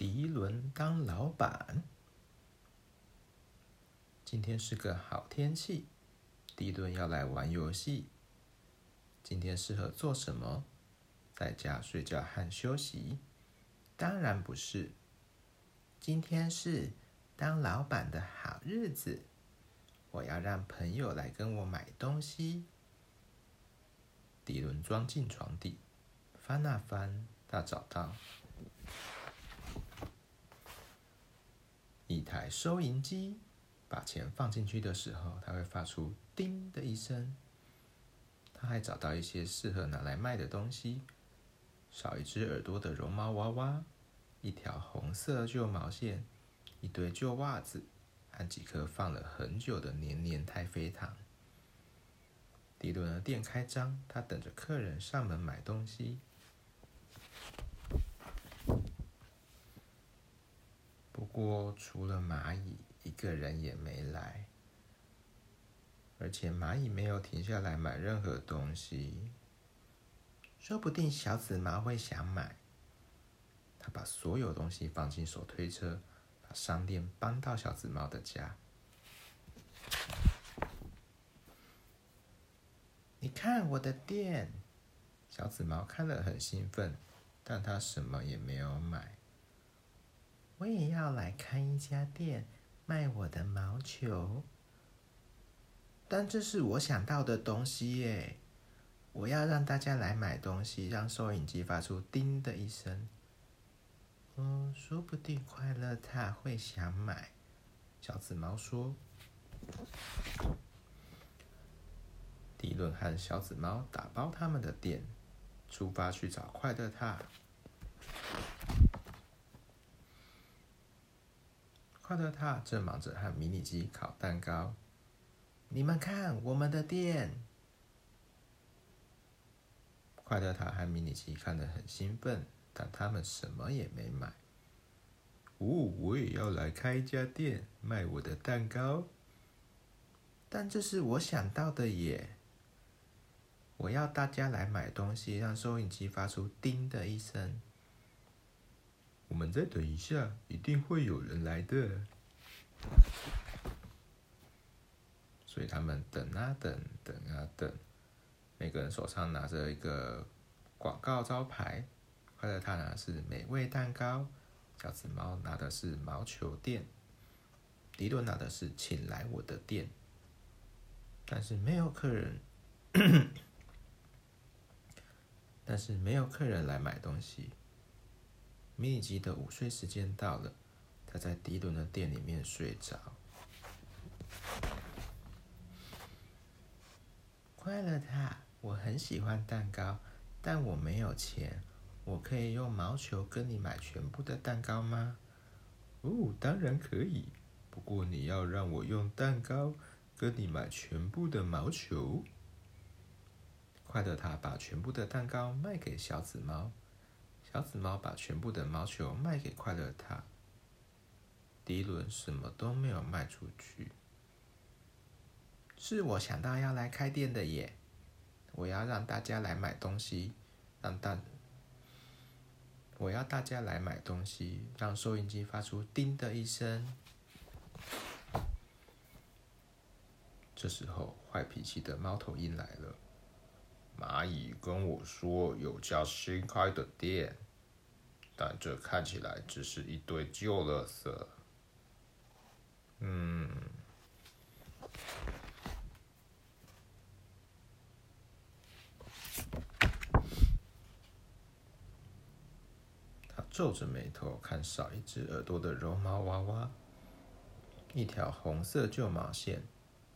迪伦当老板。今天是个好天气，迪伦要来玩游戏。今天适合做什么？在家睡觉和休息？当然不是。今天是当老板的好日子，我要让朋友来跟我买东西。迪伦钻进床底，翻啊翻，他找到一台收银机。把钱放进去的时候，它会发出“叮”的一声。他还找到一些适合拿来卖的东西：少一只耳朵的绒毛娃娃，一条红色旧毛线，一堆旧袜子，和几颗放了很久的黏黏太妃糖。迪伦的店开张，他等着客人上门买东西。我，除了蚂蚁，一个人也没来。而且蚂蚁没有停下来买任何东西，说不定小紫猫会想买。他把所有东西放进手推车，把商店搬到小紫猫的家。你看我的店，小紫猫看了很兴奋，但它什么也没有买。我也要来开一家店，卖我的毛球。但这是我想到的东西耶！我要让大家来买东西，让收银机发出“叮”的一声。嗯，说不定快乐獭会想买。小紫猫说。迪伦和小紫猫打包他们的店，出发去找快乐獭。快乐塔正忙着和迷你鸡烤蛋糕。你们看，我们的店。快乐塔和迷你鸡看得很兴奋，但他们什么也没买。哦，我也要来开一家店，卖我的蛋糕。但这是我想到的耶！我要大家来买东西，让收银机发出“叮”的一声。再等一下，一定会有人来的。所以他们等啊等，等啊等，每个人手上拿着一个广告招牌。快乐獭拿的是美味蛋糕，小紫猫拿的是毛球店，迪伦拿的是请来我的店。但是没有客人，但是没有客人来买东西。迷你鸡的午睡时间到了，他在迪伦的店里面睡着。快乐獭，我很喜欢蛋糕，但我没有钱。我可以用毛球跟你买全部的蛋糕吗？哦，当然可以。不过你要让我用蛋糕跟你买全部的毛球。快乐獭把全部的蛋糕卖给小紫猫，小紫猫把全部的毛球卖给快乐獭。迪伦什么都没有卖出去。是我想到要来开店的耶！我要让大家来买东西，让大我要大家来买东西，让收音机发出“叮”的一声。这时候，坏脾气的猫头鹰来了。蚂蚁跟我说有家新开的店，但这看起来只是一堆旧垃圾。嗯。他皱着眉头看少一只耳朵的绒毛娃娃，一条红色旧毛线，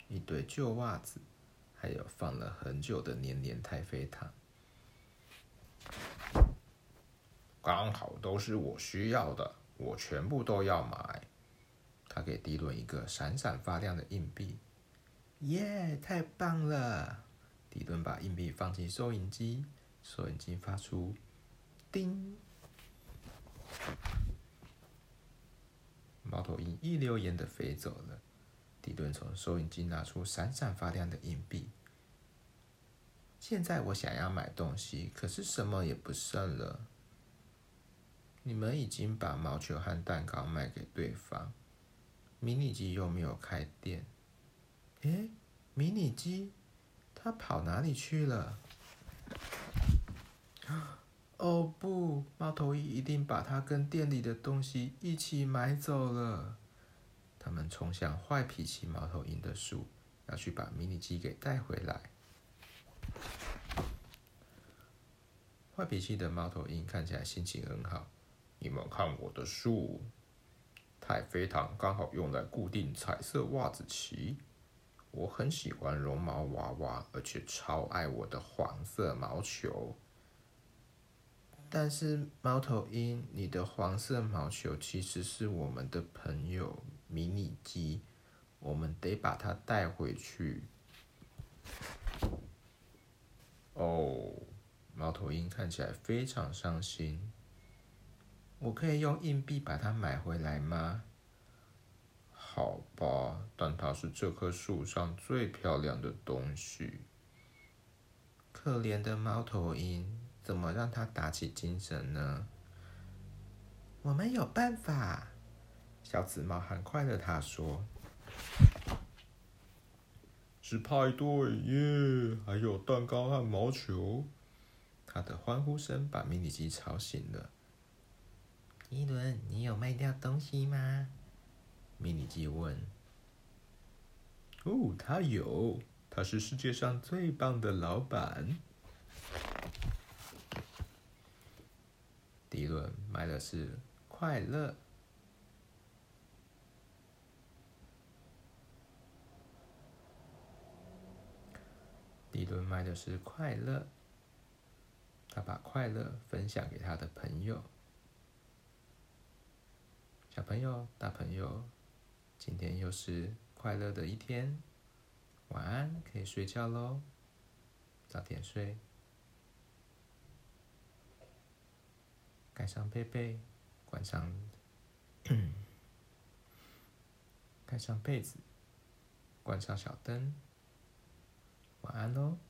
一堆旧袜子，还有放了很久的黏黏太妃糖，刚好都是我需要的，我全部都要买。他给迪伦一个闪闪发亮的硬币，耶，太棒了！迪伦把硬币放进收银机，收银机发出叮。猫头鹰一溜烟的飞走了。迪顿从收银机拿出闪闪发亮的硬币。现在我想要买东西，可是什么也不剩了。你们已经把毛球和蛋糕卖给对方，迷你鸡又没有开店。诶，迷你鸡，它跑哪里去了？哦不，猫头鹰一定把它跟店里的东西一起买走了。他们冲向坏脾气猫头鹰的树，要去把迷你鸡给带回来。坏脾气的猫头鹰看起来心情很好。你们看我的树，太妃糖刚好用来固定彩色袜子鳍。我很喜欢绒毛娃娃，而且超爱我的黄色毛球。但是猫头鹰，你的黄色毛球其实是我们的朋友迷你鸡，我们得把它带回去。哦，猫头鹰看起来非常伤心。我可以用硬币把它买回来吗？好吧，但它是这棵树上最漂亮的东西。可怜的猫头鹰。怎么让它打起精神呢？我们有办法。小紫猫很快的他说：“是派对耶，还有蛋糕和毛球。”他的欢呼声把迷你鸡吵醒了。迪伦，你有卖掉东西吗？迷你鸡问。哦，他有，他是世界上最棒的老板。迪伦卖的是快乐。迪伦卖的是快乐。他把快乐分享给他的朋友。小朋友、大朋友，今天又是快乐的一天。晚安，可以睡觉喽。早点睡。盖上被被，关上，盖上被子，关上小灯，晚安喽。